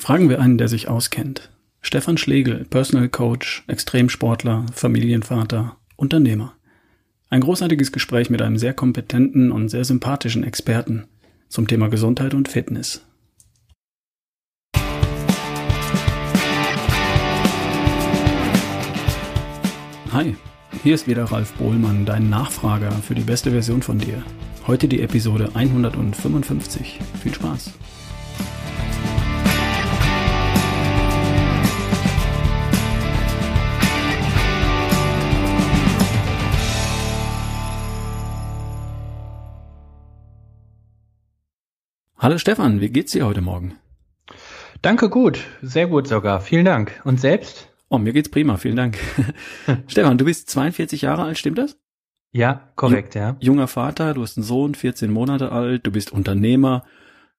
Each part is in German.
Fragen wir einen, der sich auskennt. Stefan Schlegel, Personal Coach, Extremsportler, Familienvater, Unternehmer. Ein großartiges Gespräch mit einem sehr kompetenten und sehr sympathischen Experten zum Thema Gesundheit und Fitness. Hi, hier ist wieder Ralf Bohlmann, dein Nachfrager für die beste Version von dir. Heute die Episode 155. Viel Spaß! Hallo Stefan, wie geht's dir heute Morgen? Danke gut, sehr gut sogar. Vielen Dank. Und selbst? Oh, mir geht's prima, vielen Dank. Stefan, du bist 42 Jahre alt, stimmt das? Ja, korrekt, ja. Junger Vater, du hast einen Sohn, 14 Monate alt, du bist Unternehmer.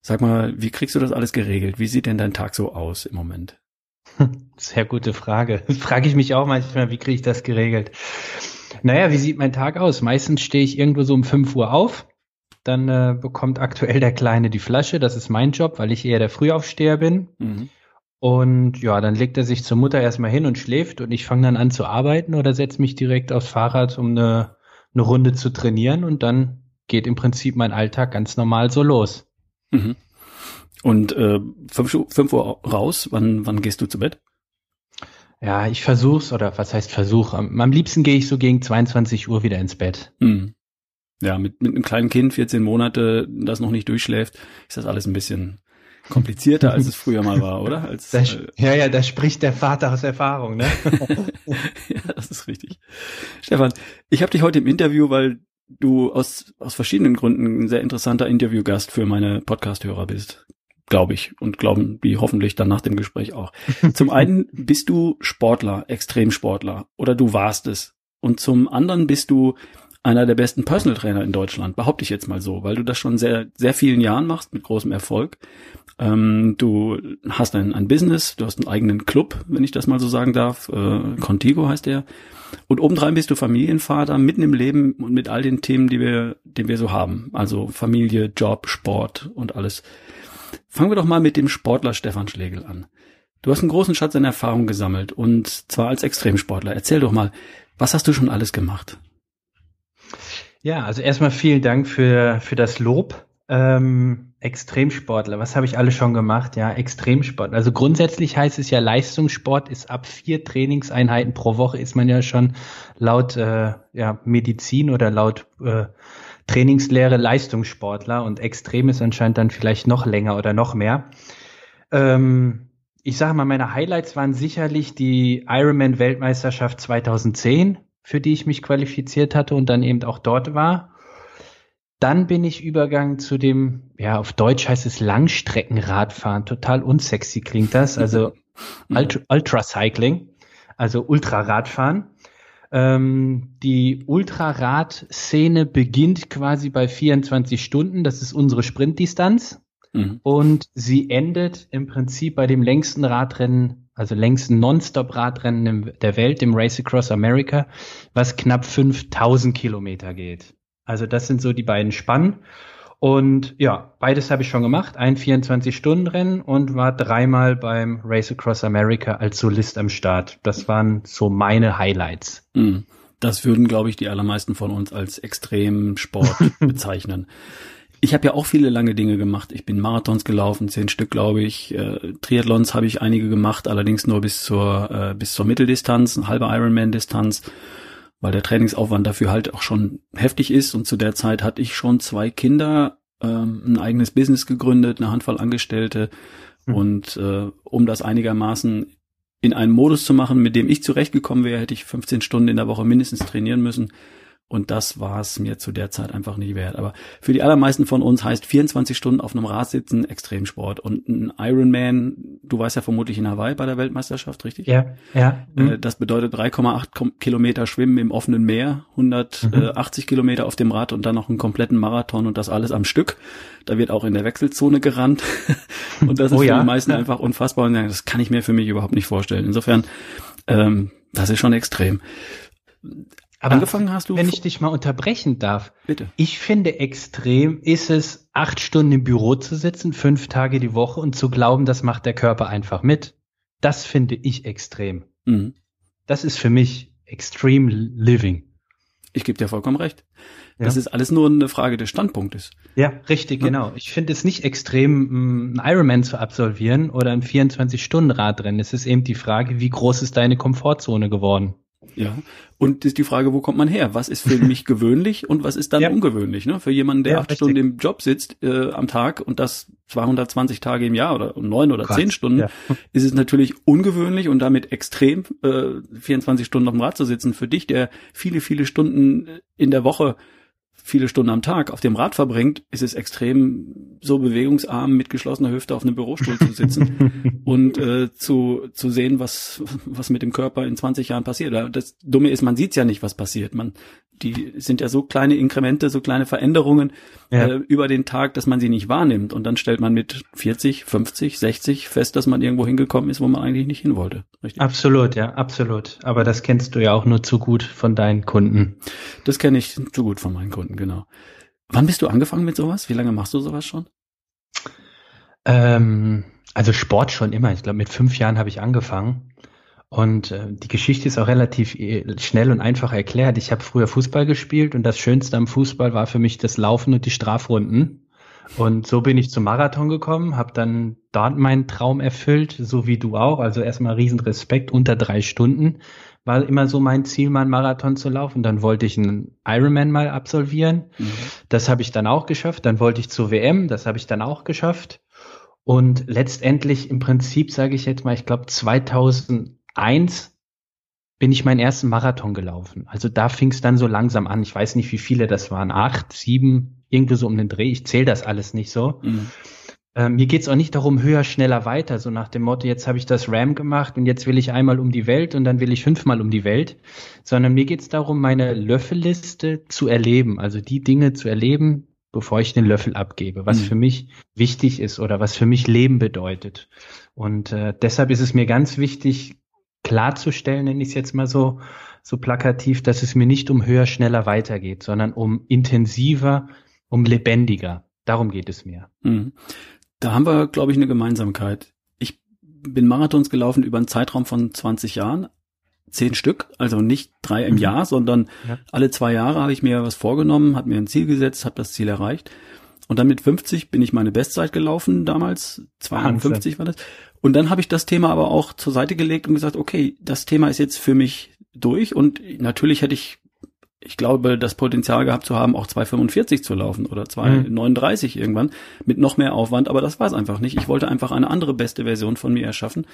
Sag mal, wie kriegst du das alles geregelt? Wie sieht denn dein Tag so aus im Moment? Sehr gute Frage. Frage ich mich auch manchmal, wie kriege ich das geregelt? Naja, wie sieht mein Tag aus? Meistens stehe ich irgendwo so um 5 Uhr auf, dann äh, bekommt aktuell der Kleine die Flasche. Das ist mein Job, weil ich eher der Frühaufsteher bin. Mhm. Und ja, dann legt er sich zur Mutter erstmal hin und schläft und ich fange dann an zu arbeiten oder setze mich direkt aufs Fahrrad, um eine, eine Runde zu trainieren und dann geht im Prinzip mein Alltag ganz normal so los. Mhm. Und äh, fünf, fünf Uhr raus, wann, wann gehst du zu Bett? Ja, ich versuch's, oder was heißt Versuch? Am, am liebsten gehe ich so gegen 22 Uhr wieder ins Bett. Mhm ja, mit, mit einem kleinen Kind, 14 Monate, das noch nicht durchschläft, ist das alles ein bisschen komplizierter, als es früher mal war, oder? Als, das, äh, ja, ja, da spricht der Vater aus Erfahrung, ne? ja, das ist richtig. Stefan, ich habe dich heute im Interview, weil du aus, aus verschiedenen Gründen ein sehr interessanter Interviewgast für meine Podcast-Hörer bist. Glaube ich. Und glauben die hoffentlich dann nach dem Gespräch auch. Zum einen bist du Sportler, Extremsportler. Oder du warst es. Und zum anderen bist du einer der besten Personal Trainer in Deutschland, behaupte ich jetzt mal so, weil du das schon sehr, sehr vielen Jahren machst mit großem Erfolg. Ähm, du hast ein, ein Business, du hast einen eigenen Club, wenn ich das mal so sagen darf. Äh, Contigo heißt der. Und obendrein bist du Familienvater mitten im Leben und mit all den Themen, die wir, die wir so haben. Also Familie, Job, Sport und alles. Fangen wir doch mal mit dem Sportler Stefan Schlegel an. Du hast einen großen Schatz an Erfahrung gesammelt und zwar als Extremsportler. Erzähl doch mal, was hast du schon alles gemacht? Ja, also erstmal vielen Dank für, für das Lob. Ähm, Extremsportler, was habe ich alles schon gemacht? Ja, Extremsport. Also grundsätzlich heißt es ja, Leistungssport ist ab vier Trainingseinheiten pro Woche ist man ja schon laut äh, ja, Medizin oder laut äh, Trainingslehre Leistungssportler und extrem ist anscheinend dann vielleicht noch länger oder noch mehr. Ähm, ich sage mal, meine Highlights waren sicherlich die Ironman Weltmeisterschaft 2010 für die ich mich qualifiziert hatte und dann eben auch dort war. Dann bin ich übergegangen zu dem, ja, auf Deutsch heißt es Langstreckenradfahren. Total unsexy klingt das. Also Ult Ultracycling, also Ultraradfahren. Ähm, die Ultrarad-Szene beginnt quasi bei 24 Stunden. Das ist unsere Sprintdistanz. Mhm. Und sie endet im Prinzip bei dem längsten Radrennen also längsten Non-Stop-Radrennen der Welt, dem Race Across America, was knapp 5000 Kilometer geht. Also das sind so die beiden Spannen. Und ja, beides habe ich schon gemacht. Ein 24-Stunden-Rennen und war dreimal beim Race Across America als Solist am Start. Das waren so meine Highlights. Hm. Das würden, glaube ich, die allermeisten von uns als Extremsport bezeichnen. Ich habe ja auch viele lange Dinge gemacht. Ich bin Marathons gelaufen, zehn Stück, glaube ich. Äh, Triathlons habe ich einige gemacht, allerdings nur bis zur äh, bis zur Mitteldistanz, eine halbe Ironman-Distanz, weil der Trainingsaufwand dafür halt auch schon heftig ist. Und zu der Zeit hatte ich schon zwei Kinder, ähm, ein eigenes Business gegründet, eine Handvoll Angestellte. Mhm. Und äh, um das einigermaßen in einen Modus zu machen, mit dem ich zurechtgekommen wäre, hätte ich 15 Stunden in der Woche mindestens trainieren müssen. Und das war es mir zu der Zeit einfach nicht wert. Aber für die allermeisten von uns heißt 24 Stunden auf einem Rad sitzen Extremsport. Und ein Ironman, du weißt ja vermutlich in Hawaii bei der Weltmeisterschaft, richtig? Ja, ja. Mhm. Das bedeutet 3,8 Kilometer Schwimmen im offenen Meer, 180 mhm. Kilometer auf dem Rad und dann noch einen kompletten Marathon und das alles am Stück. Da wird auch in der Wechselzone gerannt. und das ist oh, ja. für die meisten ja. einfach unfassbar. Und das kann ich mir für mich überhaupt nicht vorstellen. Insofern, ähm, das ist schon extrem Aber Angefangen hast du. Wenn ich dich mal unterbrechen darf. Bitte. Ich finde extrem ist es, acht Stunden im Büro zu sitzen, fünf Tage die Woche und zu glauben, das macht der Körper einfach mit. Das finde ich extrem. Mhm. Das ist für mich extreme living. Ich gebe dir vollkommen recht. Ja. Das ist alles nur eine Frage des Standpunktes. Ja, richtig, ja. genau. Ich finde es nicht extrem, ein Ironman zu absolvieren oder ein 24-Stunden-Radrennen. Es ist eben die Frage, wie groß ist deine Komfortzone geworden? Ja. Und ist die Frage, wo kommt man her? Was ist für mich gewöhnlich und was ist dann ja. ungewöhnlich? Ne? Für jemanden, der ja, acht richtig. Stunden im Job sitzt äh, am Tag und das 220 Tage im Jahr oder neun oder zehn Stunden, ja. ist es natürlich ungewöhnlich und damit extrem, äh, 24 Stunden auf dem Rad zu sitzen. Für dich, der viele, viele Stunden in der Woche viele Stunden am Tag auf dem Rad verbringt, ist es extrem so bewegungsarm mit geschlossener Hüfte auf einem Bürostuhl zu sitzen und äh, zu, zu sehen, was, was mit dem Körper in 20 Jahren passiert. Das Dumme ist, man sieht ja nicht, was passiert. Man die sind ja so kleine Inkremente, so kleine Veränderungen ja. äh, über den Tag, dass man sie nicht wahrnimmt. Und dann stellt man mit 40, 50, 60 fest, dass man irgendwo hingekommen ist, wo man eigentlich nicht hin wollte. Richtig? Absolut, ja, absolut. Aber das kennst du ja auch nur zu gut von deinen Kunden. Das kenne ich zu gut von meinen Kunden, genau. Wann bist du angefangen mit sowas? Wie lange machst du sowas schon? Ähm, also Sport schon immer. Ich glaube, mit fünf Jahren habe ich angefangen. Und äh, die Geschichte ist auch relativ äh, schnell und einfach erklärt. Ich habe früher Fußball gespielt und das Schönste am Fußball war für mich das Laufen und die Strafrunden. Und so bin ich zum Marathon gekommen, habe dann dort meinen Traum erfüllt, so wie du auch. Also erstmal riesen Respekt, unter drei Stunden war immer so mein Ziel, mal einen Marathon zu laufen. Dann wollte ich einen Ironman mal absolvieren. Mhm. Das habe ich dann auch geschafft. Dann wollte ich zur WM, das habe ich dann auch geschafft. Und letztendlich im Prinzip, sage ich jetzt mal, ich glaube 2000 eins bin ich meinen ersten Marathon gelaufen. Also da fing es dann so langsam an. Ich weiß nicht, wie viele das waren. Acht, sieben, irgendwie so um den Dreh. Ich zähle das alles nicht so. Mhm. Ähm, mir geht's auch nicht darum, höher, schneller, weiter. So nach dem Motto, jetzt habe ich das RAM gemacht und jetzt will ich einmal um die Welt und dann will ich fünfmal um die Welt. Sondern mir geht's darum, meine Löffelliste zu erleben. Also die Dinge zu erleben, bevor ich den Löffel abgebe, was mhm. für mich wichtig ist oder was für mich Leben bedeutet. Und äh, deshalb ist es mir ganz wichtig, klarzustellen, nenne ich es jetzt mal so, so plakativ, dass es mir nicht um höher, schneller weitergeht, sondern um intensiver, um lebendiger. Darum geht es mir. Mhm. Da haben wir, glaube ich, eine Gemeinsamkeit. Ich bin Marathons gelaufen über einen Zeitraum von 20 Jahren, zehn Stück, also nicht drei im mhm. Jahr, sondern ja. alle zwei Jahre habe ich mir was vorgenommen, habe mir ein Ziel gesetzt, habe das Ziel erreicht. Und dann mit 50 bin ich meine Bestzeit gelaufen damals, 52 war das. Und dann habe ich das Thema aber auch zur Seite gelegt und gesagt, okay, das Thema ist jetzt für mich durch und natürlich hätte ich, ich glaube, das Potenzial gehabt zu haben, auch 2,45 zu laufen oder 2,39 mhm. irgendwann mit noch mehr Aufwand, aber das war es einfach nicht. Ich wollte einfach eine andere beste Version von mir erschaffen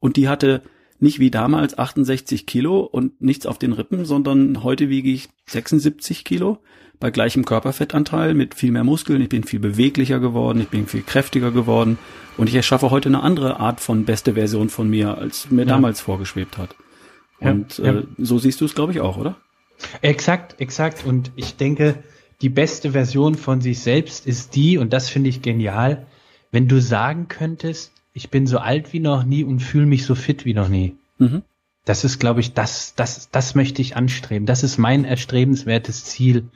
und die hatte nicht wie damals 68 Kilo und nichts auf den Rippen, sondern heute wiege ich 76 Kilo bei gleichem Körperfettanteil mit viel mehr Muskeln. Ich bin viel beweglicher geworden, ich bin viel kräftiger geworden und ich erschaffe heute eine andere Art von beste Version von mir, als mir ja. damals vorgeschwebt hat. Und ja, ja. Äh, so siehst du es, glaube ich, auch, oder? Exakt, exakt. Und ich denke, die beste Version von sich selbst ist die, und das finde ich genial, wenn du sagen könntest, ich bin so alt wie noch nie und fühle mich so fit wie noch nie. Mhm. Das ist, glaube ich, das, das, das möchte ich anstreben. Das ist mein erstrebenswertes Ziel.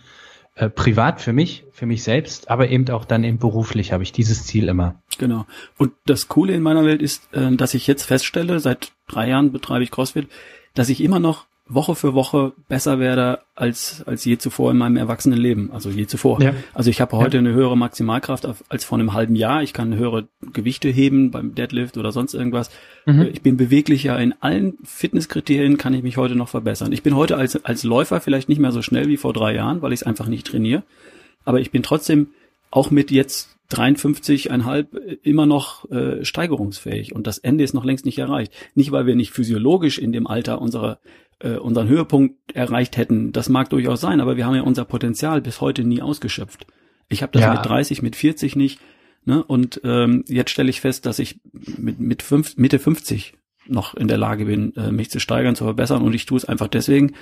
Äh, privat für mich, für mich selbst, aber eben auch dann eben beruflich habe ich dieses Ziel immer. Genau. Und das Coole in meiner Welt ist, äh, dass ich jetzt feststelle, seit drei Jahren betreibe ich CrossFit, dass ich immer noch Woche für Woche besser werde als, als je zuvor in meinem Erwachsenenleben. Also je zuvor. Ja. Also ich habe heute ja. eine höhere Maximalkraft als vor einem halben Jahr. Ich kann höhere Gewichte heben beim Deadlift oder sonst irgendwas. Mhm. Ich bin beweglicher. In allen Fitnesskriterien kann ich mich heute noch verbessern. Ich bin heute als, als Läufer vielleicht nicht mehr so schnell wie vor drei Jahren, weil ich es einfach nicht trainiere. Aber ich bin trotzdem auch mit jetzt 53,5 immer noch äh, steigerungsfähig und das Ende ist noch längst nicht erreicht. Nicht, weil wir nicht physiologisch in dem Alter unsere äh, unseren Höhepunkt erreicht hätten. Das mag durchaus sein, aber wir haben ja unser Potenzial bis heute nie ausgeschöpft. Ich habe das ja. mit 30, mit 40 nicht. Ne? Und ähm, jetzt stelle ich fest, dass ich mit, mit fünf, Mitte 50 noch in der Lage bin, äh, mich zu steigern, zu verbessern. Und ich tue es einfach deswegen,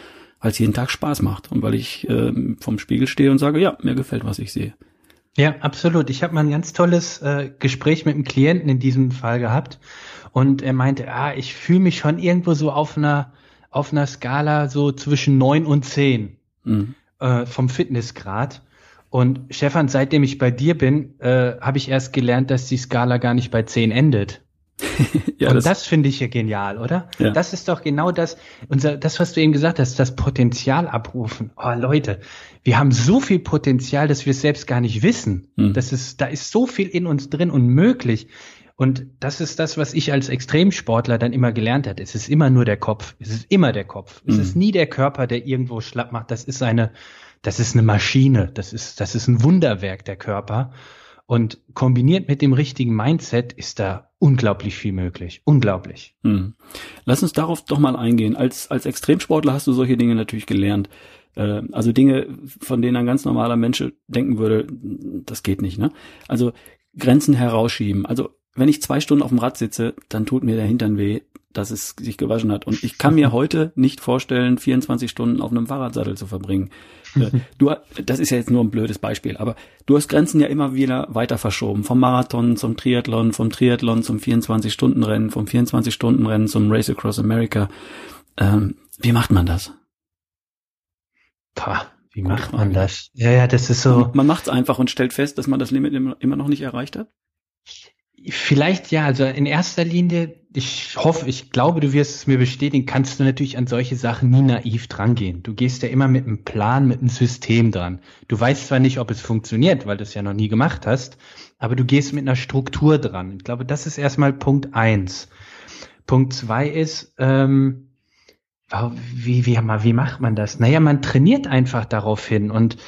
weil es jeden Tag Spaß macht und weil ich äh, vom Spiegel stehe und sage, ja, mir gefällt, was ich sehe. Ja, absolut. Ich habe mal ein ganz tolles äh, Gespräch mit einem Klienten in diesem Fall gehabt und er meinte, ah, ich fühle mich schon irgendwo so auf einer auf einer Skala so zwischen neun und zehn mhm. äh, vom Fitnessgrad. Und Stefan, seitdem ich bei dir bin, äh, habe ich erst gelernt, dass die Skala gar nicht bei zehn endet. ja, und das, das finde ich ja genial, oder? Ja. Das ist doch genau das, unser, das, was du eben gesagt hast, das Potenzial abrufen. Oh, Leute, wir haben so viel Potenzial, dass wir es selbst gar nicht wissen. Hm. Das ist, da ist so viel in uns drin und möglich. Und das ist das, was ich als Extremsportler dann immer gelernt habe. Es ist immer nur der Kopf. Es ist immer der Kopf. Es hm. ist nie der Körper, der irgendwo schlapp macht. Das ist eine, das ist eine Maschine. Das ist, das ist ein Wunderwerk, der Körper. Und kombiniert mit dem richtigen Mindset ist da unglaublich viel möglich. Unglaublich. Hm. Lass uns darauf doch mal eingehen. Als, als Extremsportler hast du solche Dinge natürlich gelernt. Äh, also Dinge, von denen ein ganz normaler Mensch denken würde, das geht nicht. Ne? Also Grenzen herausschieben. Also wenn ich zwei Stunden auf dem Rad sitze, dann tut mir der Hintern weh dass es sich gewaschen hat. Und ich kann mir heute nicht vorstellen, 24 Stunden auf einem Fahrradsattel zu verbringen. Äh, du, das ist ja jetzt nur ein blödes Beispiel, aber du hast Grenzen ja immer wieder weiter verschoben. Vom Marathon zum Triathlon, vom Triathlon zum 24-Stunden-Rennen, vom 24-Stunden-Rennen zum Race Across America. Ähm, wie macht man das? Pah, wie macht man das? Ja, ja, das ist so. Man, man macht es einfach und stellt fest, dass man das Limit immer noch nicht erreicht hat? Vielleicht ja, also in erster Linie, ich hoffe, ich glaube, du wirst es mir bestätigen, kannst du natürlich an solche Sachen nie naiv drangehen. Du gehst ja immer mit einem Plan, mit einem System dran. Du weißt zwar nicht, ob es funktioniert, weil du es ja noch nie gemacht hast, aber du gehst mit einer Struktur dran. Ich glaube, das ist erstmal Punkt eins. Punkt zwei ist, ähm, wie, wie, wie macht man das? Naja, man trainiert einfach darauf hin und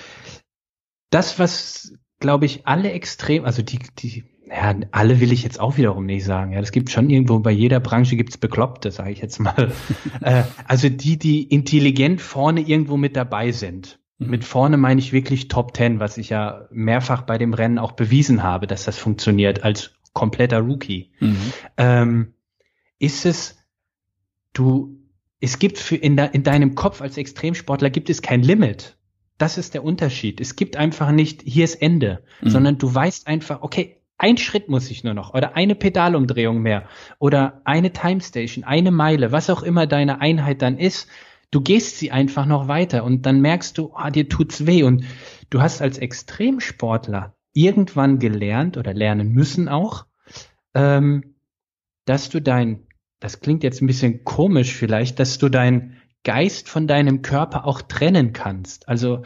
das, was, glaube ich, alle extrem, also die, die, ja, alle will ich jetzt auch wiederum nicht sagen. Ja, das gibt schon irgendwo bei jeder Branche gibt's Bekloppte, sage ich jetzt mal. äh, also die, die intelligent vorne irgendwo mit dabei sind. Mhm. Mit vorne meine ich wirklich Top Ten, was ich ja mehrfach bei dem Rennen auch bewiesen habe, dass das funktioniert als kompletter Rookie. Mhm. Ähm, ist es, du, es gibt für in, de, in deinem Kopf als Extremsportler gibt es kein Limit. Das ist der Unterschied. Es gibt einfach nicht, hier ist Ende, mhm. sondern du weißt einfach, okay, ein Schritt muss ich nur noch oder eine Pedalumdrehung mehr oder eine Time Station, eine Meile, was auch immer deine Einheit dann ist. Du gehst sie einfach noch weiter und dann merkst du, ah, dir tut's weh und du hast als Extremsportler irgendwann gelernt oder lernen müssen auch, ähm, dass du dein, das klingt jetzt ein bisschen komisch vielleicht, dass du dein Geist von deinem Körper auch trennen kannst. Also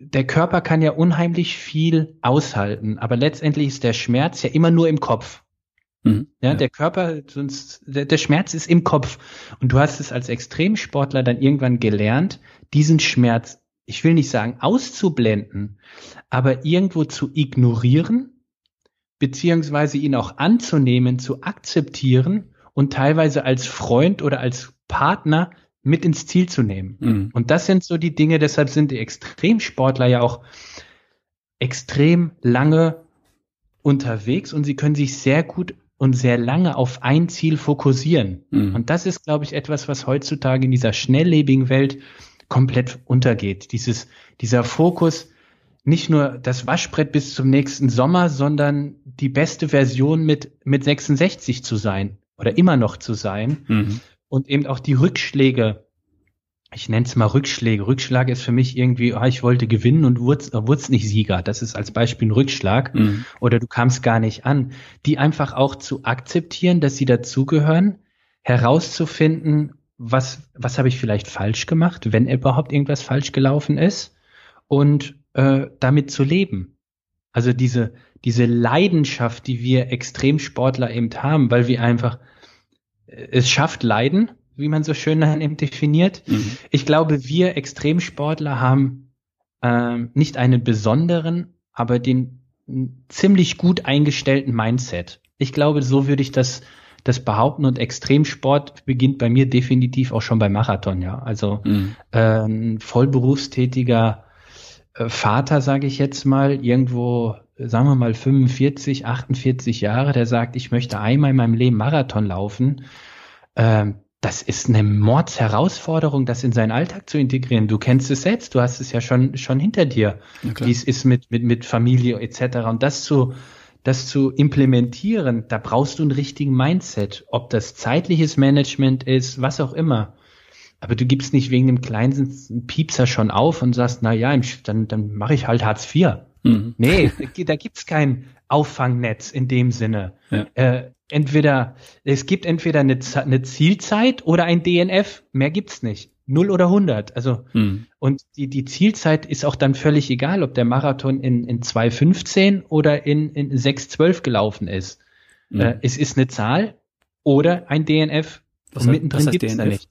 der Körper kann ja unheimlich viel aushalten, aber letztendlich ist der Schmerz ja immer nur im Kopf. Mhm, ja, ja, der Körper, sonst, der, der Schmerz ist im Kopf. Und du hast es als Extremsportler dann irgendwann gelernt, diesen Schmerz, ich will nicht sagen auszublenden, aber irgendwo zu ignorieren, beziehungsweise ihn auch anzunehmen, zu akzeptieren und teilweise als Freund oder als Partner mit ins Ziel zu nehmen. Mhm. Und das sind so die Dinge, deshalb sind die Extremsportler ja auch extrem lange unterwegs und sie können sich sehr gut und sehr lange auf ein Ziel fokussieren. Mhm. Und das ist, glaube ich, etwas, was heutzutage in dieser schnelllebigen Welt komplett untergeht. Dieses, dieser Fokus, nicht nur das Waschbrett bis zum nächsten Sommer, sondern die beste Version mit, mit 66 zu sein oder immer noch zu sein. Mhm und eben auch die Rückschläge. Ich nenne es mal Rückschläge. Rückschlag ist für mich irgendwie, oh, ich wollte gewinnen und wurde äh, nicht Sieger. Das ist als Beispiel ein Rückschlag. Mhm. Oder du kamst gar nicht an. Die einfach auch zu akzeptieren, dass sie dazugehören, herauszufinden, was, was habe ich vielleicht falsch gemacht, wenn überhaupt irgendwas falsch gelaufen ist und äh, damit zu leben. Also diese, diese Leidenschaft, die wir Extremsportler eben haben, weil wir einfach es schafft Leiden, wie man so schön dann eben definiert. Mhm. Ich glaube, wir Extremsportler haben äh, nicht einen besonderen, aber den ziemlich gut eingestellten Mindset. Ich glaube, so würde ich das das behaupten und Extremsport beginnt bei mir definitiv auch schon beim Marathon, ja. Also mhm. äh, ein vollberufstätiger äh, Vater, sage ich jetzt mal, irgendwo, sagen wir mal 45, 48 Jahre, der sagt, ich möchte einmal in meinem Leben Marathon laufen. Ähm, das ist eine Mordsherausforderung, das in seinen Alltag zu integrieren. Du kennst es selbst, du hast es ja schon schon hinter dir, wie es ist mit mit mit Familie etc. Und das zu das zu implementieren, da brauchst du einen richtigen Mindset, ob das zeitliches Management ist, was auch immer. aber du gibst nicht wegen dem kleinen Piepser schon auf und sagst, na ja, dann, dann mache ich halt Hartz IV. Mhm. Nee, da gibt's kein Auffangnetz in dem Sinne. Ja. Äh, entweder, es gibt entweder eine, eine, Zielzeit oder ein DNF, mehr gibt's nicht. Null oder 100. Also, mhm. und die, die Zielzeit ist auch dann völlig egal, ob der Marathon in, in 2,15 oder in, in 6,12 gelaufen ist. Mhm. Äh, es ist eine Zahl oder ein DNF. Was und mittendrin was gibt's DNF? da nicht.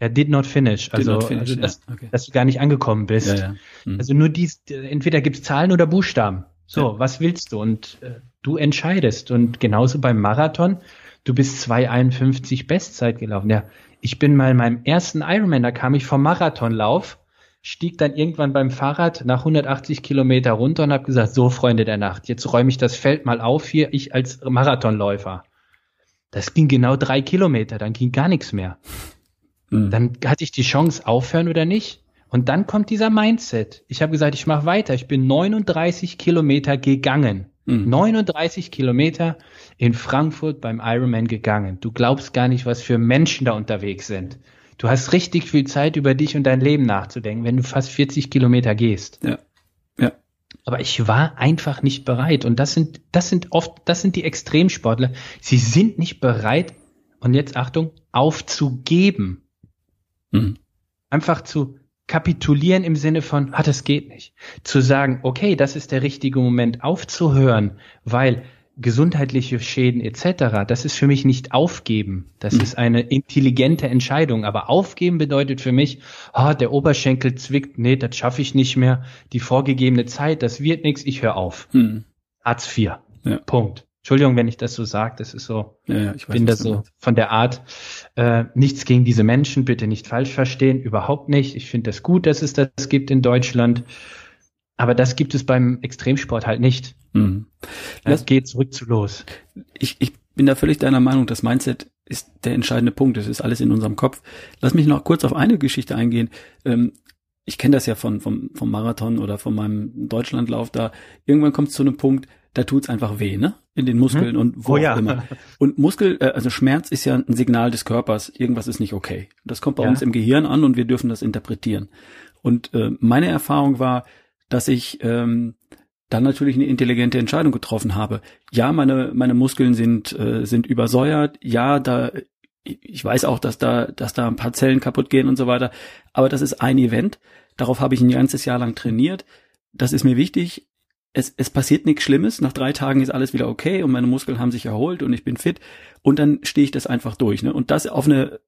Ja, did not finish. Also, not finish, also dass, ja, okay. dass, du gar nicht angekommen bist. Ja, ja. Mhm. Also nur dies, entweder gibt's Zahlen oder Buchstaben. So, was willst du? Und äh, du entscheidest. Und genauso beim Marathon, du bist 2,51 Bestzeit gelaufen. Ja, ich bin mal in meinem ersten Ironman, da kam ich vom Marathonlauf, stieg dann irgendwann beim Fahrrad nach 180 Kilometer runter und habe gesagt, so Freunde der Nacht, jetzt räume ich das Feld mal auf hier, ich als Marathonläufer. Das ging genau drei Kilometer, dann ging gar nichts mehr. Mhm. Dann hatte ich die Chance, aufhören oder nicht. Und dann kommt dieser Mindset. Ich habe gesagt, ich mache weiter. Ich bin 39 Kilometer gegangen. Mhm. 39 Kilometer in Frankfurt beim Ironman gegangen. Du glaubst gar nicht, was für Menschen da unterwegs sind. Du hast richtig viel Zeit, über dich und dein Leben nachzudenken, wenn du fast 40 Kilometer gehst. Ja. Ja. Aber ich war einfach nicht bereit. Und das sind, das sind oft, das sind die Extremsportler. Sie sind nicht bereit, und jetzt Achtung, aufzugeben. Mhm. Einfach zu kapitulieren im Sinne von, ah, das geht nicht. Zu sagen, okay, das ist der richtige Moment aufzuhören, weil gesundheitliche Schäden etc., das ist für mich nicht aufgeben. Das mhm. ist eine intelligente Entscheidung. Aber aufgeben bedeutet für mich, ah, der Oberschenkel zwickt, nee, das schaffe ich nicht mehr. Die vorgegebene Zeit, das wird nichts, ich höre auf. Mhm. Hartz IV. Ja. Punkt. Entschuldigung, wenn ich das so sage, das ist so, ja, ich weiß, bin da so von der Art, äh, nichts gegen diese Menschen, bitte nicht falsch verstehen, überhaupt nicht. Ich finde das gut, dass es das gibt in Deutschland, aber das gibt es beim Extremsport halt nicht. Mhm. Das geht zurück zu los. Ich, ich bin da völlig deiner Meinung, das Mindset ist der entscheidende Punkt, das ist alles in unserem Kopf. Lass mich noch kurz auf eine Geschichte eingehen. Ähm, ich kenne das ja von vom, vom Marathon oder von meinem Deutschlandlauf da. Irgendwann kommt es zu einem Punkt, da tut's einfach weh, ne? In den Muskeln mhm. und wo oh, auch ja. immer. Und Muskel, äh, also Schmerz ist ja ein Signal des Körpers, irgendwas ist nicht okay. Das kommt bei ja. uns im Gehirn an und wir dürfen das interpretieren. Und äh, meine Erfahrung war, dass ich ähm, dann natürlich eine intelligente Entscheidung getroffen habe. Ja, meine meine Muskeln sind äh, sind übersäuert. Ja, da ich weiß auch, dass da dass da ein paar Zellen kaputt gehen und so weiter. Aber das ist ein Event. Darauf habe ich ein ganzes Jahr lang trainiert. Das ist mir wichtig es, es passiert nichts Schlimmes, nach drei Tagen ist alles wieder okay und meine Muskeln haben sich erholt und ich bin fit und dann stehe ich das einfach durch. Ne? Und das auf eine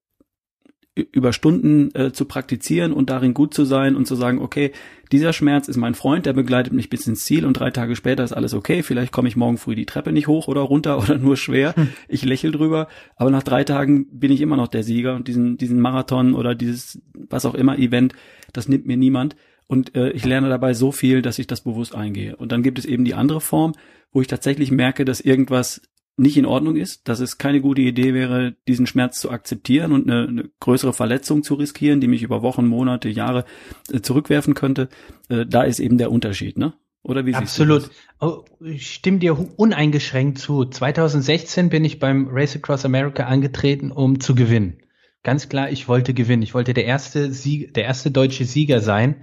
über Stunden äh, zu praktizieren und darin gut zu sein und zu sagen, okay, dieser Schmerz ist mein Freund, der begleitet mich bis ins Ziel und drei Tage später ist alles okay. Vielleicht komme ich morgen früh die Treppe nicht hoch oder runter oder nur schwer. Hm. Ich lächel drüber, aber nach drei Tagen bin ich immer noch der Sieger und diesen, diesen Marathon oder dieses was auch immer Event, das nimmt mir niemand. Und äh, ich lerne dabei so viel, dass ich das bewusst eingehe. Und dann gibt es eben die andere Form, wo ich tatsächlich merke, dass irgendwas nicht in Ordnung ist, dass es keine gute Idee wäre, diesen Schmerz zu akzeptieren und eine, eine größere Verletzung zu riskieren, die mich über Wochen, Monate, Jahre äh, zurückwerfen könnte. Äh, da ist eben der Unterschied, ne? Oder wie Absolut. Oh, ich stimme dir uneingeschränkt zu. 2016 bin ich beim Race Across America angetreten, um zu gewinnen. Ganz klar, ich wollte gewinnen. Ich wollte der erste Sieg, der erste deutsche Sieger sein.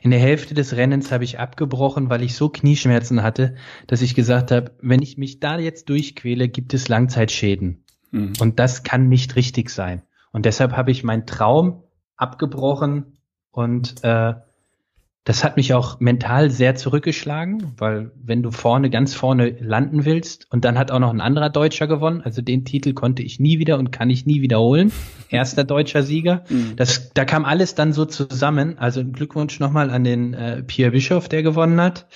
In der Hälfte des Rennens habe ich abgebrochen, weil ich so Knieschmerzen hatte, dass ich gesagt habe, wenn ich mich da jetzt durchquäle, gibt es Langzeitschäden. Mhm. Und das kann nicht richtig sein. Und deshalb habe ich meinen Traum abgebrochen und äh, das hat mich auch mental sehr zurückgeschlagen, weil wenn du vorne, ganz vorne landen willst und dann hat auch noch ein anderer Deutscher gewonnen, also den Titel konnte ich nie wieder und kann ich nie wiederholen. Erster deutscher Sieger. Mhm. Das, da kam alles dann so zusammen. Also Glückwunsch nochmal an den äh, Pierre Bischof, der gewonnen hat.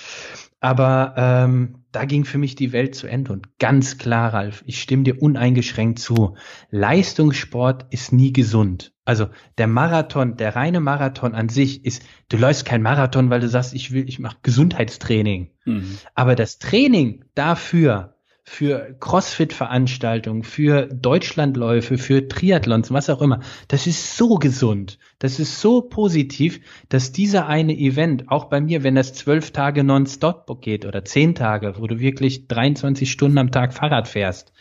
Aber ähm, da ging für mich die Welt zu Ende. Und ganz klar, Ralf, ich stimme dir uneingeschränkt zu. Leistungssport ist nie gesund. Also der Marathon, der reine Marathon an sich ist, du läufst kein Marathon, weil du sagst, ich will, ich mache Gesundheitstraining. Mhm. Aber das Training dafür, für Crossfit-Veranstaltungen, für Deutschlandläufe, für Triathlons, was auch immer. Das ist so gesund. Das ist so positiv, dass dieser eine Event, auch bei mir, wenn das zwölf Tage nonstop geht oder zehn Tage, wo du wirklich 23 Stunden am Tag Fahrrad fährst,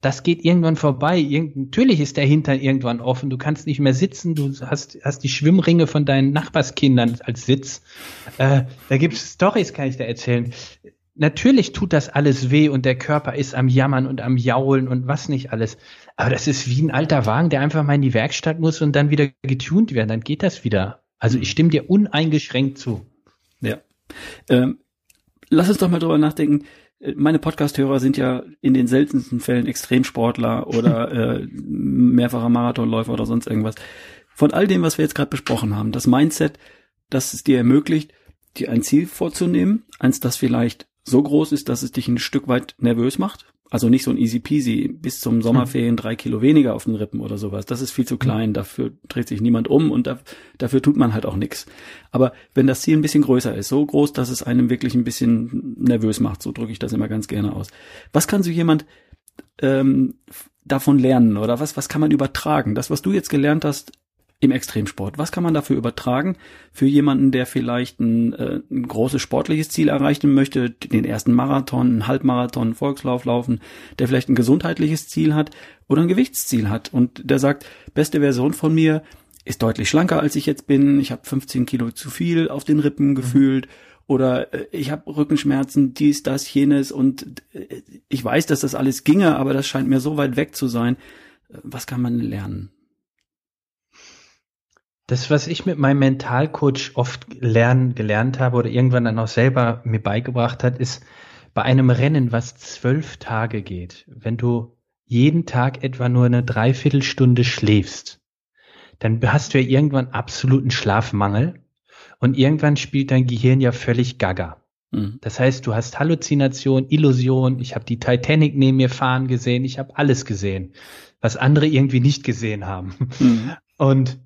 das geht irgendwann vorbei. Irgend, natürlich ist der Hintern irgendwann offen. Du kannst nicht mehr sitzen. Du hast, hast die Schwimmringe von deinen Nachbarskindern als Sitz. Äh, da gibt's Stories, kann ich da erzählen. Natürlich tut das alles weh und der Körper ist am Jammern und am Jaulen und was nicht alles. Aber das ist wie ein alter Wagen, der einfach mal in die Werkstatt muss und dann wieder getunt werden. Dann geht das wieder. Also ich stimme dir uneingeschränkt zu. Ja. Ähm, lass uns doch mal drüber nachdenken meine Podcast-Hörer sind ja in den seltensten Fällen Extremsportler oder äh, mehrfacher Marathonläufer oder sonst irgendwas. Von all dem, was wir jetzt gerade besprochen haben, das Mindset, das es dir ermöglicht, dir ein Ziel vorzunehmen, eins, das vielleicht so groß ist, dass es dich ein Stück weit nervös macht, also nicht so ein easy peasy, bis zum Sommerferien drei Kilo weniger auf den Rippen oder sowas. Das ist viel zu klein, dafür dreht sich niemand um und da, dafür tut man halt auch nichts. Aber wenn das Ziel ein bisschen größer ist, so groß, dass es einem wirklich ein bisschen nervös macht, so drücke ich das immer ganz gerne aus. Was kann so jemand ähm, davon lernen oder was, was kann man übertragen? Das, was du jetzt gelernt hast, im Extremsport. Was kann man dafür übertragen für jemanden, der vielleicht ein, äh, ein großes sportliches Ziel erreichen möchte, den ersten Marathon, einen Halbmarathon, einen Volkslauf laufen, der vielleicht ein gesundheitliches Ziel hat oder ein Gewichtsziel hat und der sagt, beste Version von mir ist deutlich schlanker als ich jetzt bin, ich habe 15 Kilo zu viel auf den Rippen gefühlt mhm. oder äh, ich habe Rückenschmerzen, dies, das, jenes und äh, ich weiß, dass das alles ginge, aber das scheint mir so weit weg zu sein. Was kann man lernen? Das, was ich mit meinem Mentalcoach oft lernen, gelernt habe oder irgendwann dann auch selber mir beigebracht hat, ist bei einem Rennen, was zwölf Tage geht, wenn du jeden Tag etwa nur eine Dreiviertelstunde schläfst, dann hast du ja irgendwann absoluten Schlafmangel und irgendwann spielt dein Gehirn ja völlig gaga. Mhm. Das heißt, du hast Halluzination, Illusion, ich habe die Titanic neben mir fahren gesehen, ich habe alles gesehen, was andere irgendwie nicht gesehen haben. Mhm. Und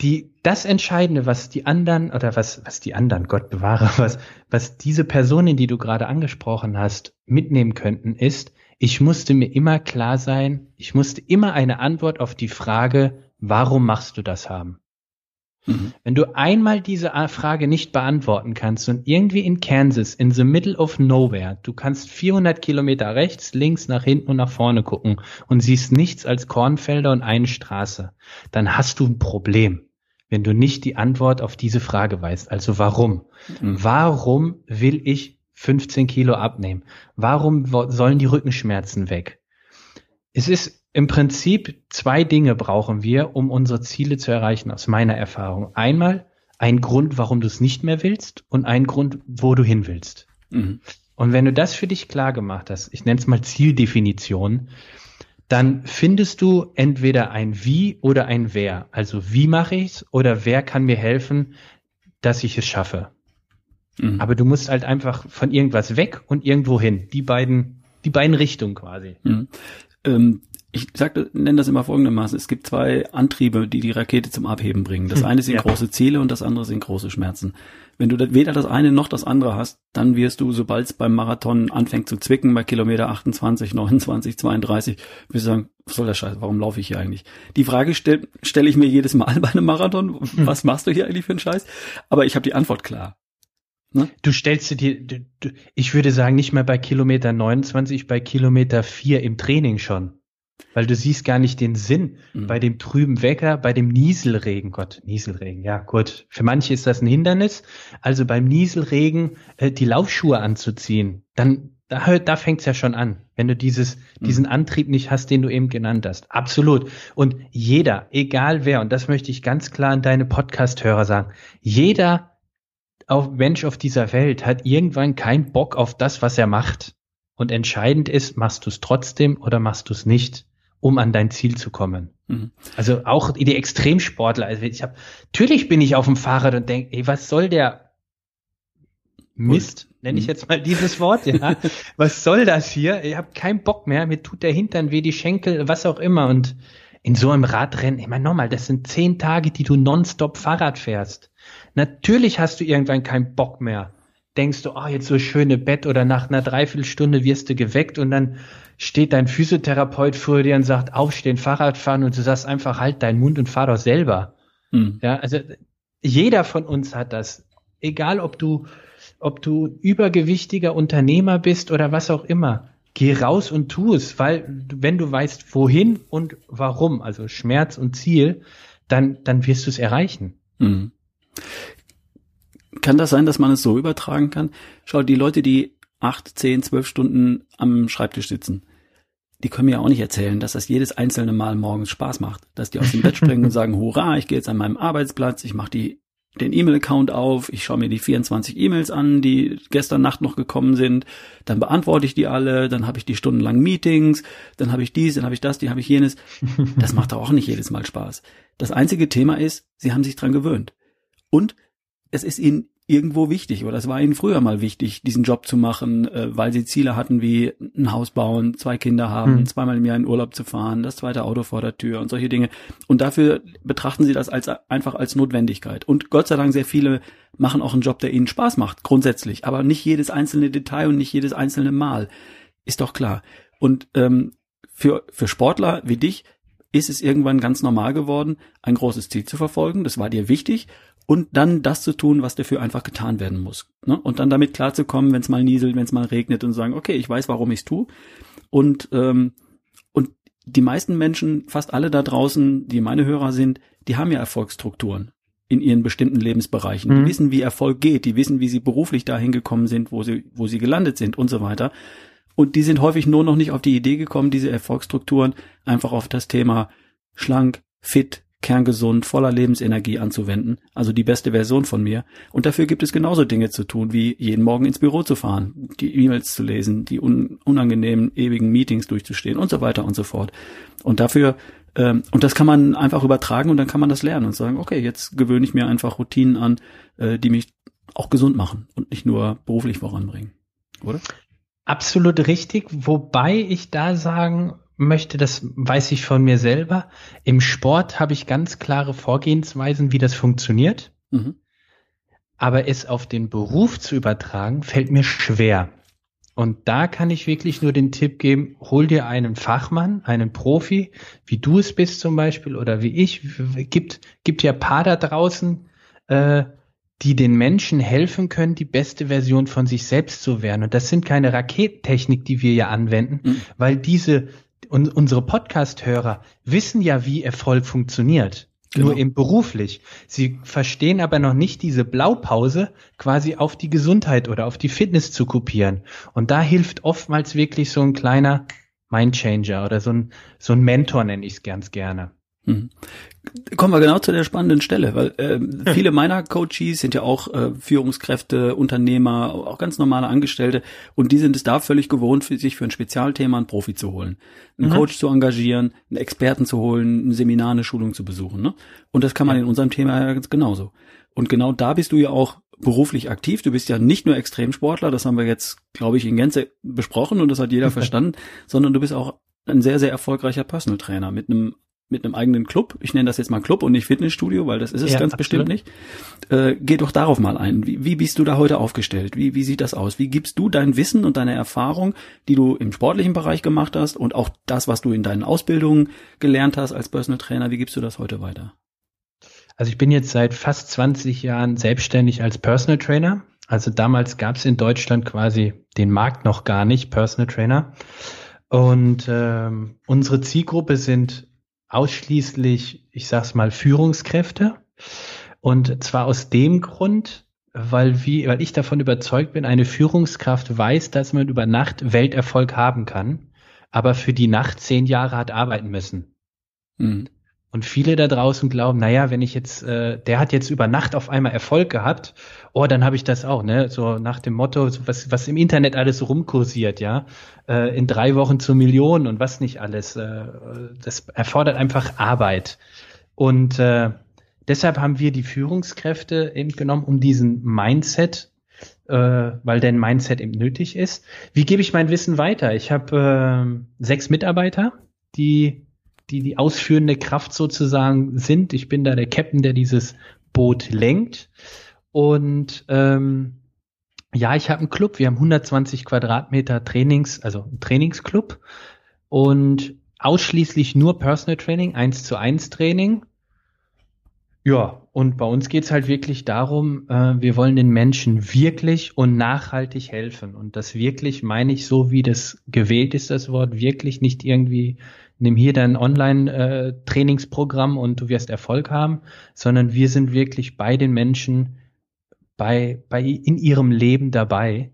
die, das Entscheidende, was die anderen, oder was, was die anderen, Gott bewahre, was, was diese Personen, die du gerade angesprochen hast, mitnehmen könnten, ist, ich musste mir immer klar sein, ich musste immer eine Antwort auf die Frage, warum machst du das haben? Mhm. Wenn du einmal diese Frage nicht beantworten kannst und irgendwie in Kansas, in the middle of nowhere, du kannst 400 Kilometer rechts, links, nach hinten und nach vorne gucken und siehst nichts als Kornfelder und eine Straße, dann hast du ein Problem wenn du nicht die Antwort auf diese Frage weißt. Also warum? Mhm. Warum will ich 15 Kilo abnehmen? Warum sollen die Rückenschmerzen weg? Es ist im Prinzip zwei Dinge brauchen wir, um unsere Ziele zu erreichen, aus meiner Erfahrung. Einmal ein Grund, warum du es nicht mehr willst und ein Grund, wo du hin willst. Mhm. Und wenn du das für dich klar gemacht hast, ich nenne es mal Zieldefinition, dann findest du entweder ein Wie oder ein Wer. Also wie mache ich's oder wer kann mir helfen, dass ich es schaffe. Mhm. Aber du musst halt einfach von irgendwas weg und irgendwo hin. Die beiden, die beiden Richtungen quasi. Mhm. Ähm, ich sag, nenne das immer folgendermaßen. Es gibt zwei Antriebe, die die Rakete zum Abheben bringen. Das hm, eine sind ja. große Ziele und das andere sind große Schmerzen. Wenn du weder das eine noch das andere hast, dann wirst du, sobald es beim Marathon anfängt zu zwicken, bei Kilometer 28, 29, 32, wirst du sagen, was soll der Scheiß, warum laufe ich hier eigentlich? Die Frage stelle stell ich mir jedes Mal bei einem Marathon, hm. was machst du hier eigentlich für einen Scheiß? Aber ich habe die Antwort klar. Ne? Du stellst dir, du, du, ich würde sagen, nicht mehr bei Kilometer 29, bei Kilometer 4 im Training schon. Weil du siehst gar nicht den Sinn mhm. bei dem trüben Wecker, bei dem Nieselregen. Gott, Nieselregen, ja gut. Für manche ist das ein Hindernis. Also beim Nieselregen äh, die Laufschuhe anzuziehen, dann da, da fängt's ja schon an, wenn du dieses, mhm. diesen Antrieb nicht hast, den du eben genannt hast. Absolut. Und jeder, egal wer, und das möchte ich ganz klar an deine Podcast-Hörer sagen, jeder auf Mensch auf dieser Welt hat irgendwann keinen Bock auf das, was er macht. Und entscheidend ist, machst du es trotzdem oder machst du es nicht, um an dein Ziel zu kommen. Mhm. Also auch die Extremsportler. Also ich habe, natürlich bin ich auf dem Fahrrad und denke, ey, was soll der Mist? Nenne ich mhm. jetzt mal dieses Wort, ja. was soll das hier? Ich habe keinen Bock mehr. Mir tut der Hintern weh, die Schenkel, was auch immer. Und in so einem Radrennen, ich meine nochmal, das sind zehn Tage, die du nonstop Fahrrad fährst. Natürlich hast du irgendwann keinen Bock mehr denkst du, oh, jetzt so schöne Bett oder nach einer Dreiviertelstunde wirst du geweckt und dann steht dein Physiotherapeut vor dir und sagt, aufstehen, Fahrrad fahren und du sagst einfach, halt deinen Mund und fahr doch selber. Mhm. Ja, also jeder von uns hat das. Egal, ob du, ob du übergewichtiger Unternehmer bist oder was auch immer. geh raus und tu es, weil wenn du weißt, wohin und warum, also Schmerz und Ziel, dann, dann wirst du es erreichen. Mhm. Kann das sein, dass man es so übertragen kann? Schau, die Leute, die acht, zehn, zwölf Stunden am Schreibtisch sitzen, die können mir auch nicht erzählen, dass das jedes einzelne Mal morgens Spaß macht. Dass die aus dem Bett springen und sagen, hurra, ich gehe jetzt an meinem Arbeitsplatz, ich mache die den E-Mail-Account auf, ich schaue mir die 24 E-Mails an, die gestern Nacht noch gekommen sind, dann beantworte ich die alle, dann habe ich die stundenlang Meetings, dann habe ich dies, dann habe ich das, die habe ich jenes. Das macht auch nicht jedes Mal Spaß. Das einzige Thema ist, sie haben sich dran gewöhnt. Und es ist ihnen irgendwo wichtig oder es war ihnen früher mal wichtig, diesen Job zu machen, äh, weil sie Ziele hatten wie ein Haus bauen, zwei Kinder haben, hm. zweimal im Jahr in Urlaub zu fahren, das zweite Auto vor der Tür und solche Dinge. Und dafür betrachten sie das als einfach als Notwendigkeit. Und Gott sei Dank sehr viele machen auch einen Job, der ihnen Spaß macht, grundsätzlich, aber nicht jedes einzelne Detail und nicht jedes einzelne Mal. Ist doch klar. Und ähm, für, für Sportler wie dich ist es irgendwann ganz normal geworden, ein großes Ziel zu verfolgen. Das war dir wichtig und dann das zu tun, was dafür einfach getan werden muss. Ne? Und dann damit klarzukommen, wenn es mal nieselt, wenn es mal regnet und sagen, okay, ich weiß, warum ich es tue. Und, ähm, und die meisten Menschen, fast alle da draußen, die meine Hörer sind, die haben ja Erfolgsstrukturen in ihren bestimmten Lebensbereichen. Mhm. Die wissen, wie Erfolg geht, die wissen, wie sie beruflich dahin gekommen sind, wo sie, wo sie gelandet sind und so weiter. Und die sind häufig nur noch nicht auf die Idee gekommen, diese Erfolgsstrukturen einfach auf das Thema schlank, fit, kerngesund, voller Lebensenergie anzuwenden, also die beste Version von mir. Und dafür gibt es genauso Dinge zu tun, wie jeden Morgen ins Büro zu fahren, die E-Mails zu lesen, die un unangenehmen, ewigen Meetings durchzustehen und so weiter und so fort. Und dafür, ähm, und das kann man einfach übertragen und dann kann man das lernen und sagen, okay, jetzt gewöhne ich mir einfach Routinen an, äh, die mich auch gesund machen und nicht nur beruflich voranbringen. Oder? Absolut richtig, wobei ich da sagen möchte, das weiß ich von mir selber. Im Sport habe ich ganz klare Vorgehensweisen, wie das funktioniert. Mhm. Aber es auf den Beruf zu übertragen, fällt mir schwer. Und da kann ich wirklich nur den Tipp geben, hol dir einen Fachmann, einen Profi, wie du es bist zum Beispiel oder wie ich. Gibt, gibt ja paar da draußen, äh, die den Menschen helfen können, die beste Version von sich selbst zu werden. Und das sind keine Rakettechnik, die wir ja anwenden, mhm. weil diese und unsere Podcast-Hörer wissen ja, wie Erfolg funktioniert. Genau. Nur eben beruflich. Sie verstehen aber noch nicht diese Blaupause quasi auf die Gesundheit oder auf die Fitness zu kopieren. Und da hilft oftmals wirklich so ein kleiner Mindchanger oder so ein, so ein Mentor nenne ich es ganz gerne. Mhm. Kommen wir genau zu der spannenden Stelle, weil äh, viele meiner Coaches sind ja auch äh, Führungskräfte, Unternehmer, auch ganz normale Angestellte und die sind es da völlig gewohnt, für sich für ein Spezialthema einen Profi zu holen, einen mhm. Coach zu engagieren, einen Experten zu holen, ein Seminar, eine Schulung zu besuchen. Ne? Und das kann man ja. in unserem Thema ja ganz genauso. Und genau da bist du ja auch beruflich aktiv. Du bist ja nicht nur Extremsportler, das haben wir jetzt, glaube ich, in Gänze besprochen und das hat jeder verstanden, sondern du bist auch ein sehr, sehr erfolgreicher Personal Trainer mit einem mit einem eigenen Club, ich nenne das jetzt mal Club und nicht Fitnessstudio, weil das ist es ja, ganz absolut. bestimmt nicht. Äh, geh doch darauf mal ein. Wie, wie bist du da heute aufgestellt? Wie, wie sieht das aus? Wie gibst du dein Wissen und deine Erfahrung, die du im sportlichen Bereich gemacht hast und auch das, was du in deinen Ausbildungen gelernt hast als Personal Trainer, wie gibst du das heute weiter? Also ich bin jetzt seit fast 20 Jahren selbstständig als Personal Trainer. Also damals gab es in Deutschland quasi den Markt noch gar nicht, Personal Trainer. Und ähm, unsere Zielgruppe sind ausschließlich, ich sag's mal, Führungskräfte. Und zwar aus dem Grund, weil, wie, weil ich davon überzeugt bin, eine Führungskraft weiß, dass man über Nacht Welterfolg haben kann, aber für die Nacht zehn Jahre hat arbeiten müssen. Mhm. Und viele da draußen glauben, naja, wenn ich jetzt, äh, der hat jetzt über Nacht auf einmal Erfolg gehabt, oh, dann habe ich das auch, ne? So nach dem Motto, so was, was im Internet alles rumkursiert, ja, äh, in drei Wochen zur Million und was nicht alles. Äh, das erfordert einfach Arbeit. Und äh, deshalb haben wir die Führungskräfte eben genommen, um diesen Mindset äh, weil dein Mindset eben nötig ist. Wie gebe ich mein Wissen weiter? Ich habe äh, sechs Mitarbeiter, die die die ausführende Kraft sozusagen sind. Ich bin da der Captain, der dieses Boot lenkt. Und ähm, ja, ich habe einen Club. Wir haben 120 Quadratmeter Trainings, also Trainingsclub und ausschließlich nur Personal Training, eins zu eins Training. Ja, Und bei uns geht's halt wirklich darum, äh, wir wollen den Menschen wirklich und nachhaltig helfen. Und das wirklich meine ich so, wie das gewählt ist, das Wort, wirklich nicht irgendwie, nimm hier dein Online-Trainingsprogramm und du wirst Erfolg haben, sondern wir sind wirklich bei den Menschen, bei, bei in ihrem Leben dabei.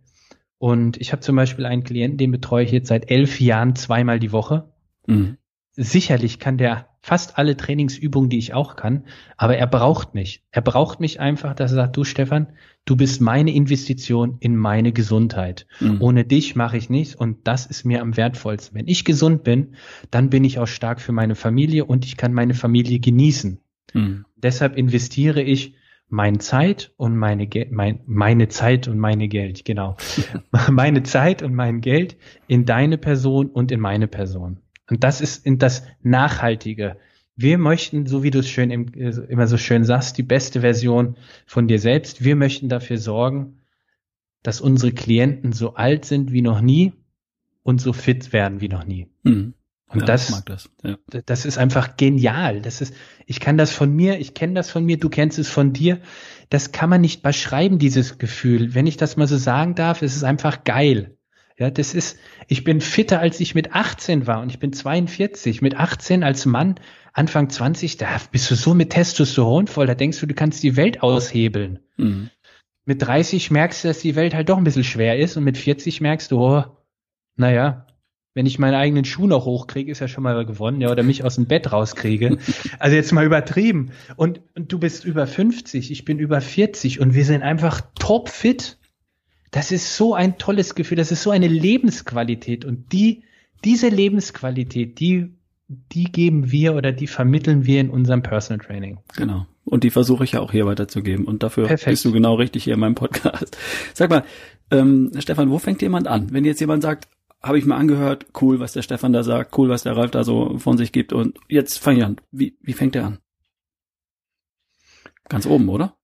Und ich habe zum Beispiel einen Klienten, den betreue ich jetzt seit elf Jahren zweimal die Woche. Mhm. Sicherlich kann der fast alle Trainingsübungen, die ich auch kann, aber er braucht mich. Er braucht mich einfach, dass er sagt, du Stefan, du bist meine Investition in meine Gesundheit. Mhm. Ohne dich mache ich nichts und das ist mir am wertvollsten. Wenn ich gesund bin, dann bin ich auch stark für meine Familie und ich kann meine Familie genießen. Mhm. Deshalb investiere ich meine Zeit und meine, Ge mein, meine Zeit und meine Geld, genau. meine Zeit und mein Geld in deine Person und in meine Person. Und das ist das Nachhaltige. Wir möchten, so wie du es schön immer so schön sagst, die beste Version von dir selbst. Wir möchten dafür sorgen, dass unsere Klienten so alt sind wie noch nie und so fit werden wie noch nie. Mhm. Und ja, das, das. Ja. das ist einfach genial. Das ist, ich kann das von mir, ich kenne das von mir, du kennst es von dir. Das kann man nicht beschreiben, dieses Gefühl. Wenn ich das mal so sagen darf, es ist einfach geil. Ja, das ist, ich bin fitter, als ich mit 18 war und ich bin 42. Mit 18 als Mann, Anfang 20, da bist du so mit Testosteron voll, da denkst du, du kannst die Welt aushebeln. Mhm. Mit 30 merkst du, dass die Welt halt doch ein bisschen schwer ist und mit 40 merkst du, oh, naja, wenn ich meinen eigenen Schuh noch hochkriege, ist ja schon mal gewonnen, ja, oder mich aus dem Bett rauskriege. Also jetzt mal übertrieben. Und, und du bist über 50, ich bin über 40 und wir sind einfach topfit. Das ist so ein tolles Gefühl, das ist so eine Lebensqualität und die, diese Lebensqualität, die, die geben wir oder die vermitteln wir in unserem Personal Training. Genau. Und die versuche ich ja auch hier weiterzugeben. Und dafür Perfekt. bist du genau richtig hier in meinem Podcast. Sag mal, ähm, Stefan, wo fängt jemand an? Wenn jetzt jemand sagt, habe ich mir angehört, cool, was der Stefan da sagt, cool, was der Ralf da so von sich gibt und jetzt fange ich an. Wie, wie fängt der an? Ganz oben, oder?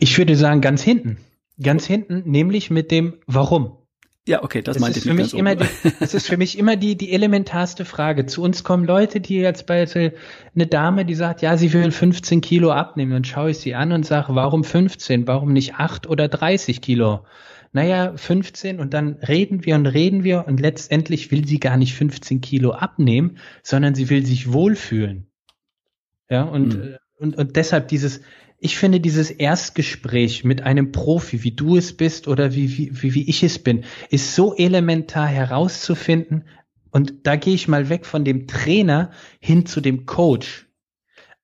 Ich würde sagen, ganz hinten. Ganz hinten, nämlich mit dem Warum. Ja, okay, das, das meinte ich für mich immer die, Das ist für mich immer die, die elementarste Frage. Zu uns kommen Leute, die jetzt bei eine Dame, die sagt, ja, sie will 15 Kilo abnehmen. Dann schaue ich sie an und sage, warum 15? Warum nicht 8 oder 30 Kilo? Naja, 15 und dann reden wir und reden wir und letztendlich will sie gar nicht 15 Kilo abnehmen, sondern sie will sich wohlfühlen. Ja, und, mhm. und, und deshalb dieses, ich finde dieses Erstgespräch mit einem Profi, wie du es bist oder wie, wie, wie ich es bin, ist so elementar herauszufinden. Und da gehe ich mal weg von dem Trainer hin zu dem Coach.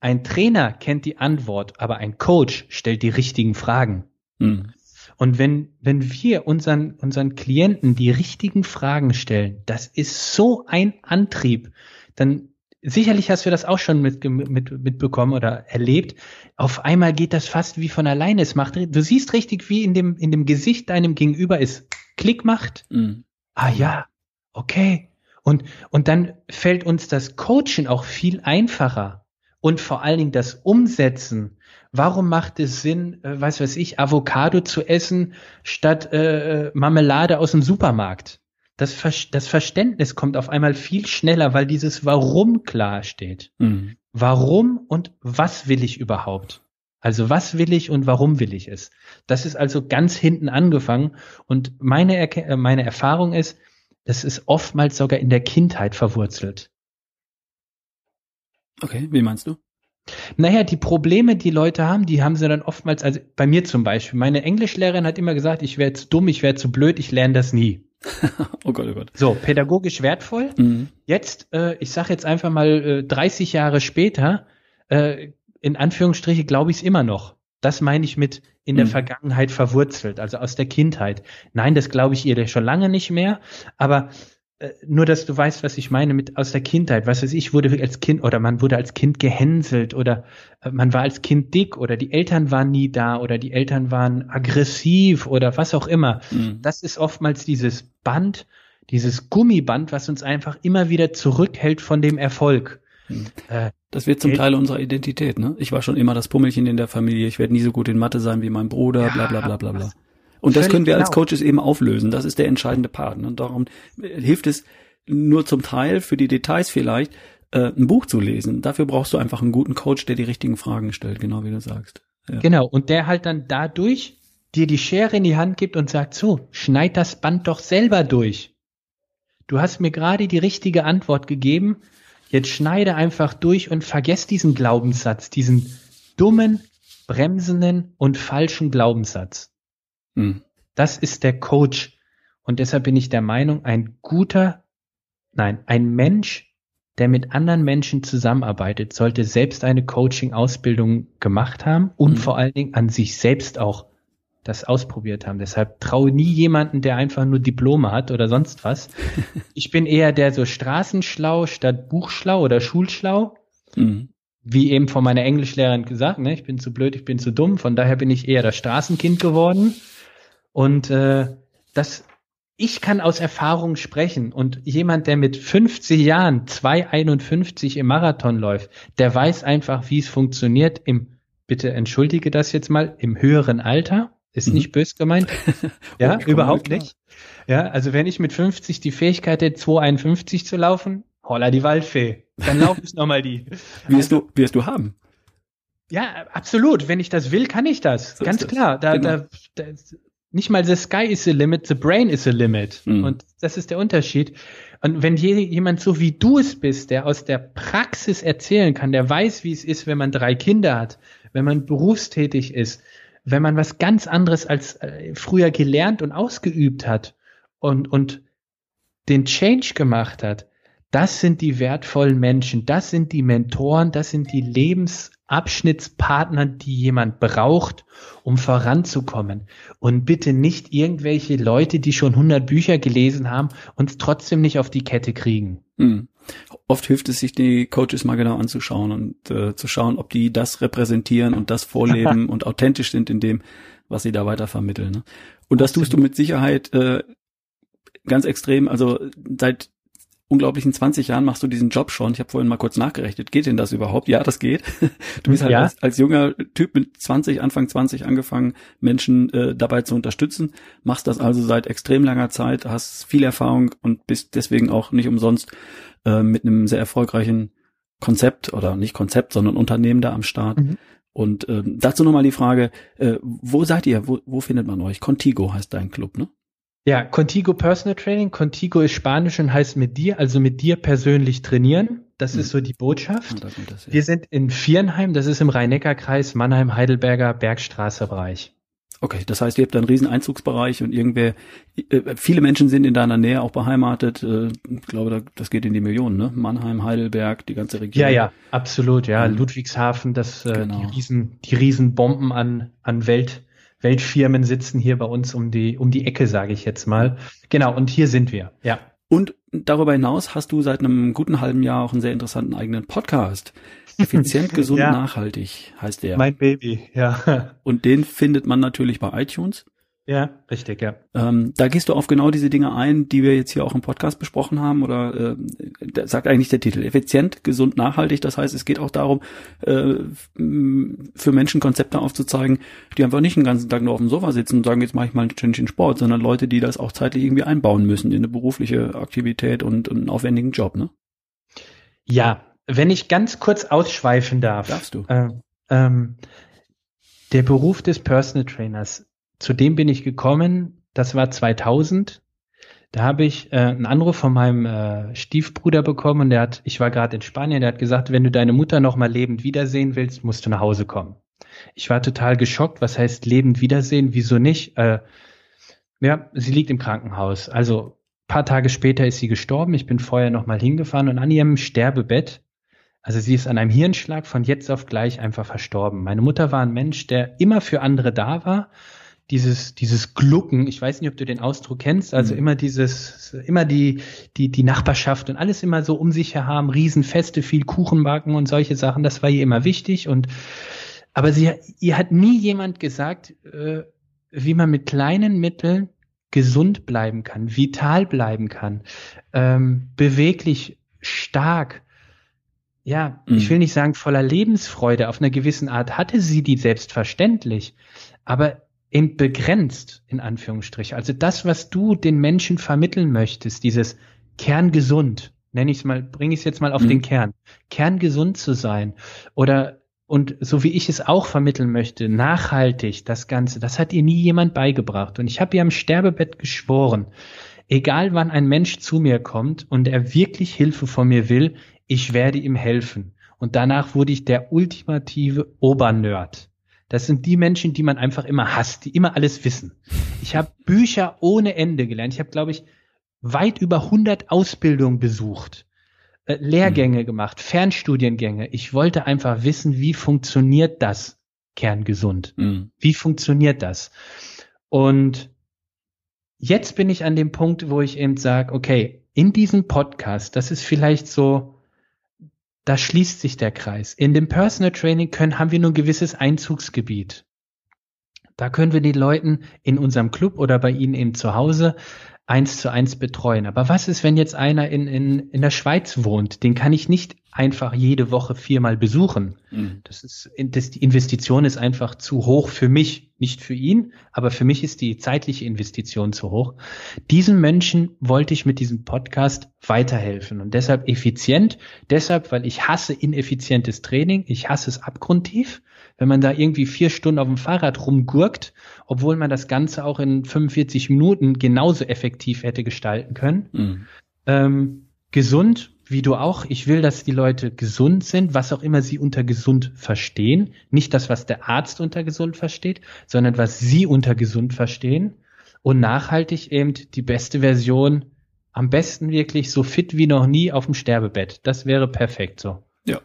Ein Trainer kennt die Antwort, aber ein Coach stellt die richtigen Fragen. Mhm. Und wenn, wenn wir unseren, unseren Klienten die richtigen Fragen stellen, das ist so ein Antrieb, dann sicherlich hast du das auch schon mit, mit, mitbekommen oder erlebt. Auf einmal geht das fast wie von alleine. Es macht, du siehst richtig, wie in dem, in dem Gesicht deinem Gegenüber es Klick macht. Mhm. Ah ja, okay. Und, und dann fällt uns das Coachen auch viel einfacher. Und vor allen Dingen das Umsetzen. Warum macht es Sinn, äh, was weiß ich, Avocado zu essen statt äh, äh Marmelade aus dem Supermarkt? Das, Ver das Verständnis kommt auf einmal viel schneller, weil dieses Warum klar steht. Mhm. Warum und was will ich überhaupt? Also was will ich und warum will ich es? Das ist also ganz hinten angefangen und meine, Erke äh, meine Erfahrung ist, das ist oftmals sogar in der Kindheit verwurzelt. Okay, wie meinst du? Naja, die Probleme, die Leute haben, die haben sie dann oftmals, also bei mir zum Beispiel, meine Englischlehrerin hat immer gesagt, ich wäre zu dumm, ich wäre zu blöd, ich lerne das nie. oh Gott, oh Gott. So, pädagogisch wertvoll. Mhm. Jetzt, äh, ich sage jetzt einfach mal äh, 30 Jahre später, äh, in Anführungsstriche glaube ich es immer noch. Das meine ich mit in der mhm. Vergangenheit verwurzelt, also aus der Kindheit. Nein, das glaube ich ihr schon lange nicht mehr, aber nur, dass du weißt, was ich meine mit aus der Kindheit. Was weiß ich, wurde als Kind oder man wurde als Kind gehänselt oder äh, man war als Kind dick oder die Eltern waren nie da oder die Eltern waren aggressiv oder was auch immer. Mhm. Das ist oftmals dieses Band, dieses Gummiband, was uns einfach immer wieder zurückhält von dem Erfolg. Mhm. Äh, das wird zum Teil unserer Identität, ne? Ich war schon immer das Pummelchen in der Familie, ich werde nie so gut in Mathe sein wie mein Bruder, ja, bla bla bla bla bla. Und das können wir genau. als Coaches eben auflösen. Das ist der entscheidende Part. Und darum hilft es nur zum Teil für die Details vielleicht, äh, ein Buch zu lesen. Dafür brauchst du einfach einen guten Coach, der die richtigen Fragen stellt, genau wie du sagst. Ja. Genau, und der halt dann dadurch dir die Schere in die Hand gibt und sagt, so, schneid das Band doch selber durch. Du hast mir gerade die richtige Antwort gegeben, jetzt schneide einfach durch und vergess diesen Glaubenssatz, diesen dummen, bremsenden und falschen Glaubenssatz. Hm. Das ist der Coach. Und deshalb bin ich der Meinung, ein guter, nein, ein Mensch, der mit anderen Menschen zusammenarbeitet, sollte selbst eine Coaching-Ausbildung gemacht haben und mhm. vor allen Dingen an sich selbst auch das ausprobiert haben. Deshalb traue nie jemanden, der einfach nur Diplome hat oder sonst was. ich bin eher der so straßenschlau statt buchschlau oder schulschlau. Mhm. Wie eben von meiner Englischlehrerin gesagt, ne? ich bin zu blöd, ich bin zu dumm. Von daher bin ich eher das Straßenkind geworden. Und äh, das ich kann aus Erfahrung sprechen und jemand, der mit 50 Jahren 2,51 im Marathon läuft, der weiß einfach, wie es funktioniert im, bitte entschuldige das jetzt mal, im höheren Alter. Ist mhm. nicht bös gemeint. ja, okay, überhaupt nicht. Ja, also wenn ich mit 50 die Fähigkeit hätte, 2,51 zu laufen, holla die Waldfee. Dann laufe ich nochmal die. Wirst also, du, wirst du haben. Ja, absolut. Wenn ich das will, kann ich das. So Ganz klar. Da, genau. da, da, nicht mal the sky is the limit, the brain is the limit. Mhm. Und das ist der Unterschied. Und wenn jemand so wie du es bist, der aus der Praxis erzählen kann, der weiß, wie es ist, wenn man drei Kinder hat, wenn man berufstätig ist, wenn man was ganz anderes als äh, früher gelernt und ausgeübt hat und, und den Change gemacht hat, das sind die wertvollen Menschen, das sind die Mentoren, das sind die Lebensabschnittspartner, die jemand braucht, um voranzukommen. Und bitte nicht irgendwelche Leute, die schon 100 Bücher gelesen haben und trotzdem nicht auf die Kette kriegen. Hm. Oft hilft es sich, die Coaches mal genau anzuschauen und äh, zu schauen, ob die das repräsentieren und das vorleben und authentisch sind in dem, was sie da weiter vermitteln. Ne? Und das tust du mit Sicherheit äh, ganz extrem. Also seit unglaublichen 20 Jahren machst du diesen Job schon. Ich habe vorhin mal kurz nachgerechnet. Geht denn das überhaupt? Ja, das geht. Du bist halt ja. als, als, junger Typ mit 20, Anfang 20 angefangen, Menschen äh, dabei zu unterstützen. Machst das also seit extrem langer Zeit, hast viel Erfahrung und bist deswegen auch nicht umsonst äh, mit einem sehr erfolgreichen Konzept oder nicht Konzept, sondern Unternehmen da am Start. Mhm. Und äh, dazu nochmal die Frage, äh, wo seid ihr? Wo, wo findet man euch? Contigo heißt dein Club, ne? Ja, Contigo Personal Training. Contigo ist Spanisch und heißt mit dir, also mit dir persönlich trainieren. Das hm. ist so die Botschaft. Das, ja. Wir sind in Viernheim, das ist im Rhein-Neckar-Kreis, Mannheim-Heidelberger Bergstraße-Bereich. Okay, das heißt, ihr habt da einen riesen Einzugsbereich und irgendwer, äh, viele Menschen sind in deiner Nähe auch beheimatet. Äh, ich glaube, das geht in die Millionen, ne? Mannheim, Heidelberg, die ganze Region. Ja, ja, absolut, ja. Mhm. Ludwigshafen, das, äh, genau. die riesen, die riesen Bomben an, an Welt, Weltfirmen sitzen hier bei uns um die, um die Ecke, sage ich jetzt mal. Genau, und hier sind wir, ja. Und darüber hinaus hast du seit einem guten halben Jahr auch einen sehr interessanten eigenen Podcast. Effizient, gesund, ja. nachhaltig heißt der. Mein Baby, ja. Und den findet man natürlich bei iTunes. Ja, richtig, ja. Ähm, da gehst du auf genau diese Dinge ein, die wir jetzt hier auch im Podcast besprochen haben, oder äh, sagt eigentlich der Titel. Effizient, gesund, nachhaltig. Das heißt, es geht auch darum, äh, für Menschen Konzepte aufzuzeigen, die einfach nicht den ganzen Tag nur auf dem Sofa sitzen und sagen, jetzt mache ich mal einen Sport, sondern Leute, die das auch zeitlich irgendwie einbauen müssen in eine berufliche Aktivität und, und einen aufwendigen Job, ne? Ja, wenn ich ganz kurz ausschweifen darf. Darfst du. Äh, ähm, der Beruf des Personal Trainers zu dem bin ich gekommen, das war 2000. Da habe ich äh, einen Anruf von meinem äh, Stiefbruder bekommen und der hat, ich war gerade in Spanien, der hat gesagt, wenn du deine Mutter noch mal lebend wiedersehen willst, musst du nach Hause kommen. Ich war total geschockt. Was heißt lebend wiedersehen? Wieso nicht? Äh, ja, sie liegt im Krankenhaus. Also paar Tage später ist sie gestorben. Ich bin vorher noch mal hingefahren und an ihrem Sterbebett, also sie ist an einem Hirnschlag von jetzt auf gleich einfach verstorben. Meine Mutter war ein Mensch, der immer für andere da war dieses, dieses Glucken, ich weiß nicht, ob du den Ausdruck kennst, also mhm. immer dieses, immer die, die, die Nachbarschaft und alles immer so um sich her haben, Riesenfeste, viel Kuchen backen und solche Sachen, das war ihr immer wichtig und, aber sie, ihr hat nie jemand gesagt, äh, wie man mit kleinen Mitteln gesund bleiben kann, vital bleiben kann, ähm, beweglich, stark, ja, mhm. ich will nicht sagen voller Lebensfreude, auf einer gewissen Art hatte sie die selbstverständlich, aber eben begrenzt, in Anführungsstrichen. Also das, was du den Menschen vermitteln möchtest, dieses kerngesund, nenne ich es mal, bringe ich es jetzt mal auf Mhm. den Kern, kerngesund zu sein oder und so wie ich es auch vermitteln möchte, nachhaltig das Ganze, das hat ihr nie jemand beigebracht. Und ich habe ihr am Sterbebett geschworen, egal wann ein Mensch zu mir kommt und er wirklich Hilfe von mir will, ich werde ihm helfen. Und danach wurde ich der ultimative Obernerd. Das sind die Menschen, die man einfach immer hasst, die immer alles wissen. Ich habe Bücher ohne Ende gelernt. Ich habe, glaube ich, weit über 100 Ausbildungen besucht, äh, Lehrgänge gemacht, Fernstudiengänge. Ich wollte einfach wissen, wie funktioniert das kerngesund? Mhm. Wie funktioniert das? Und jetzt bin ich an dem Punkt, wo ich eben sage, okay, in diesem Podcast, das ist vielleicht so, da schließt sich der Kreis. In dem Personal Training können, haben wir nur ein gewisses Einzugsgebiet. Da können wir die Leuten in unserem Club oder bei ihnen eben zu Hause eins zu eins betreuen. Aber was ist, wenn jetzt einer in, in, in der Schweiz wohnt? Den kann ich nicht einfach jede Woche viermal besuchen. Mhm. Das ist, das, die Investition ist einfach zu hoch für mich, nicht für ihn, aber für mich ist die zeitliche Investition zu hoch. Diesen Menschen wollte ich mit diesem Podcast weiterhelfen und deshalb effizient, deshalb, weil ich hasse ineffizientes Training, ich hasse es abgrundtief, wenn man da irgendwie vier Stunden auf dem Fahrrad rumgurkt, obwohl man das Ganze auch in 45 Minuten genauso effektiv hätte gestalten können. Mhm. Ähm, gesund, wie du auch. Ich will, dass die Leute gesund sind, was auch immer sie unter gesund verstehen. Nicht das, was der Arzt unter gesund versteht, sondern was sie unter gesund verstehen. Und nachhaltig eben die beste Version, am besten wirklich so fit wie noch nie auf dem Sterbebett. Das wäre perfekt so. Ja,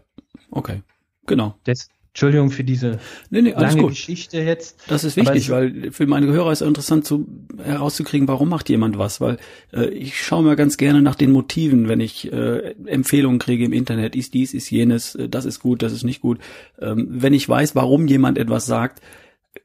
okay. Genau. Das, Entschuldigung für diese Nee, nee, lange gut. Geschichte jetzt. Das ist wichtig, weil für meine Hörer ist es interessant zu, herauszukriegen, warum macht jemand was, weil äh, ich schaue mir ganz gerne nach den Motiven, wenn ich äh, Empfehlungen kriege im Internet, ist dies, ist jenes, äh, das ist gut, das ist nicht gut. Ähm, wenn ich weiß, warum jemand etwas sagt,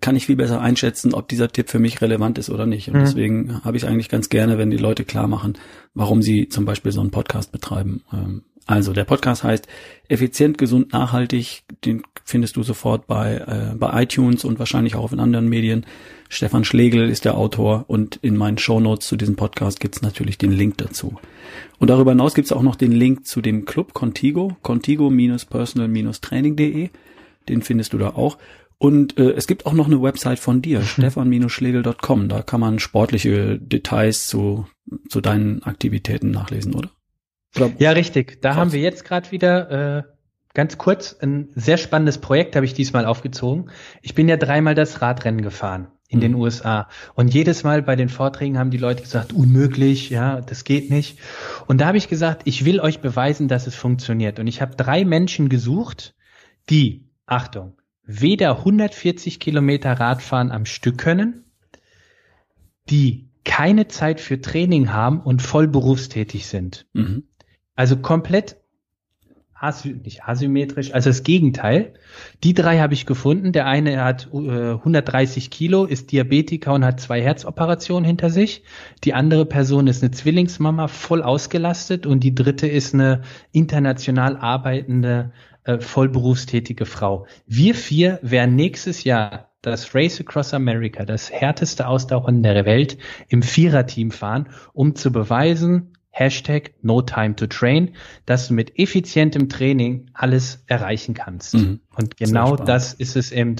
kann ich viel besser einschätzen, ob dieser Tipp für mich relevant ist oder nicht. Und Mhm. deswegen habe ich eigentlich ganz gerne, wenn die Leute klar machen, warum sie zum Beispiel so einen Podcast betreiben. Ähm, also der Podcast heißt Effizient, gesund, nachhaltig. Den findest du sofort bei, äh, bei iTunes und wahrscheinlich auch in anderen Medien. Stefan Schlegel ist der Autor und in meinen Shownotes zu diesem Podcast gibt's natürlich den Link dazu. Und darüber hinaus gibt's auch noch den Link zu dem Club Contigo, contigo-personal-training.de. Den findest du da auch. Und äh, es gibt auch noch eine Website von dir, stefan-schlegel.com. Da kann man sportliche Details zu, zu deinen Aktivitäten nachlesen, oder? Ja, richtig. Da Krass. haben wir jetzt gerade wieder äh, ganz kurz ein sehr spannendes Projekt habe ich diesmal aufgezogen. Ich bin ja dreimal das Radrennen gefahren in Mhm. den USA und jedes Mal bei den Vorträgen haben die Leute gesagt, unmöglich, ja, das geht nicht. Und da habe ich gesagt, ich will euch beweisen, dass es funktioniert. Und ich habe drei Menschen gesucht, die, Achtung, weder 140 Kilometer Radfahren am Stück können, die keine Zeit für Training haben und voll berufstätig sind. Mhm. Also komplett asy nicht asymmetrisch, also das Gegenteil. Die drei habe ich gefunden. Der eine hat äh, 130 Kilo, ist Diabetiker und hat zwei Herzoperationen hinter sich. Die andere Person ist eine Zwillingsmama, voll ausgelastet. Und die dritte ist eine international arbeitende, äh, voll berufstätige Frau. Wir vier werden nächstes Jahr das Race Across America, das härteste Ausdauern der Welt, im Viererteam fahren, um zu beweisen, Hashtag No Time to Train, dass du mit effizientem Training alles erreichen kannst. Mhm. Und genau das ist es eben,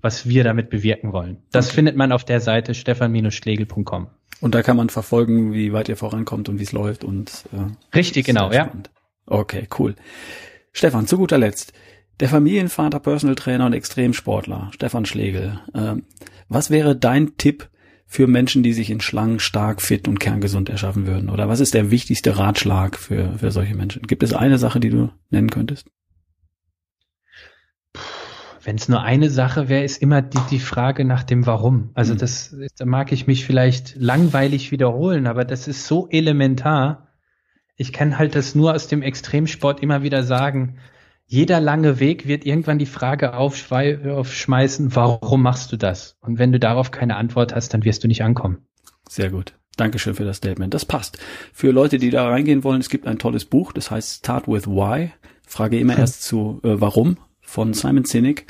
was wir damit bewirken wollen. Das Okay. findet man auf der Seite stefan-schlegel.com. Und da kann man verfolgen, wie weit ihr vorankommt und wie es läuft und äh, Richtig, genau, ja. Okay, cool. Stefan, zu guter Letzt. Der Familienvater, Personal Trainer und Extremsportler, Stefan Schlegel. Ähm, was wäre dein Tipp für Menschen, die sich in Schlangen stark, fit und kerngesund erschaffen würden? Oder was ist der wichtigste Ratschlag für, für solche Menschen? Gibt es eine Sache, die du nennen könntest? Wenn es nur eine Sache wäre, ist immer die, die Frage nach dem Warum. Also Mhm. das, da mag ich mich vielleicht langweilig wiederholen, aber das ist so elementar. Ich kann halt das nur aus dem Extremsport immer wieder sagen. Jeder lange Weg wird irgendwann die Frage aufschmeißen, warum machst du das? Und wenn du darauf keine Antwort hast, dann wirst du nicht ankommen. Sehr gut. Dankeschön für das Statement. Das passt. Für Leute, die da reingehen wollen, es gibt ein tolles Buch, das heißt Start with Why. Frage immer Hm. erst zu äh, Warum von Simon Sinek.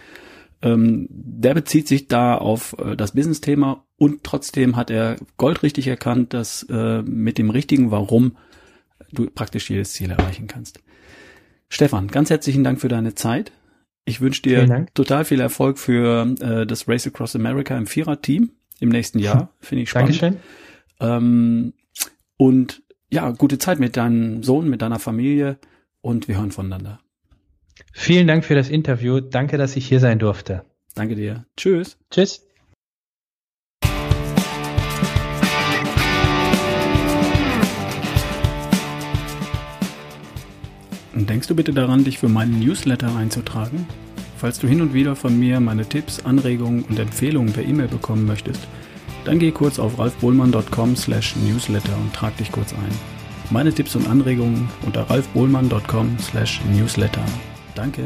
Ähm, der bezieht sich da auf äh, das Business-Thema und trotzdem hat er goldrichtig erkannt, dass äh, mit dem richtigen Warum du praktisch jedes Ziel erreichen kannst. Stefan, ganz herzlichen Dank für deine Zeit. Ich wünsche dir total viel Erfolg für äh, das Race Across America im Vierer-Team im nächsten Jahr. Finde ich spannend. Dankeschön. Ähm, und ja, gute Zeit mit deinem Sohn, mit deiner Familie und wir hören voneinander. Vielen Dank für das Interview. Danke, dass ich hier sein durfte. Danke dir. Tschüss. Tschüss. Denkst du bitte daran, dich für meinen Newsletter einzutragen? Falls du hin und wieder von mir meine Tipps, Anregungen und Empfehlungen per E-Mail bekommen möchtest, dann geh kurz auf ralfbohlmann.com slash newsletter und trag dich kurz ein. Meine Tipps und Anregungen unter ralfbohlmann.com slash newsletter. Danke.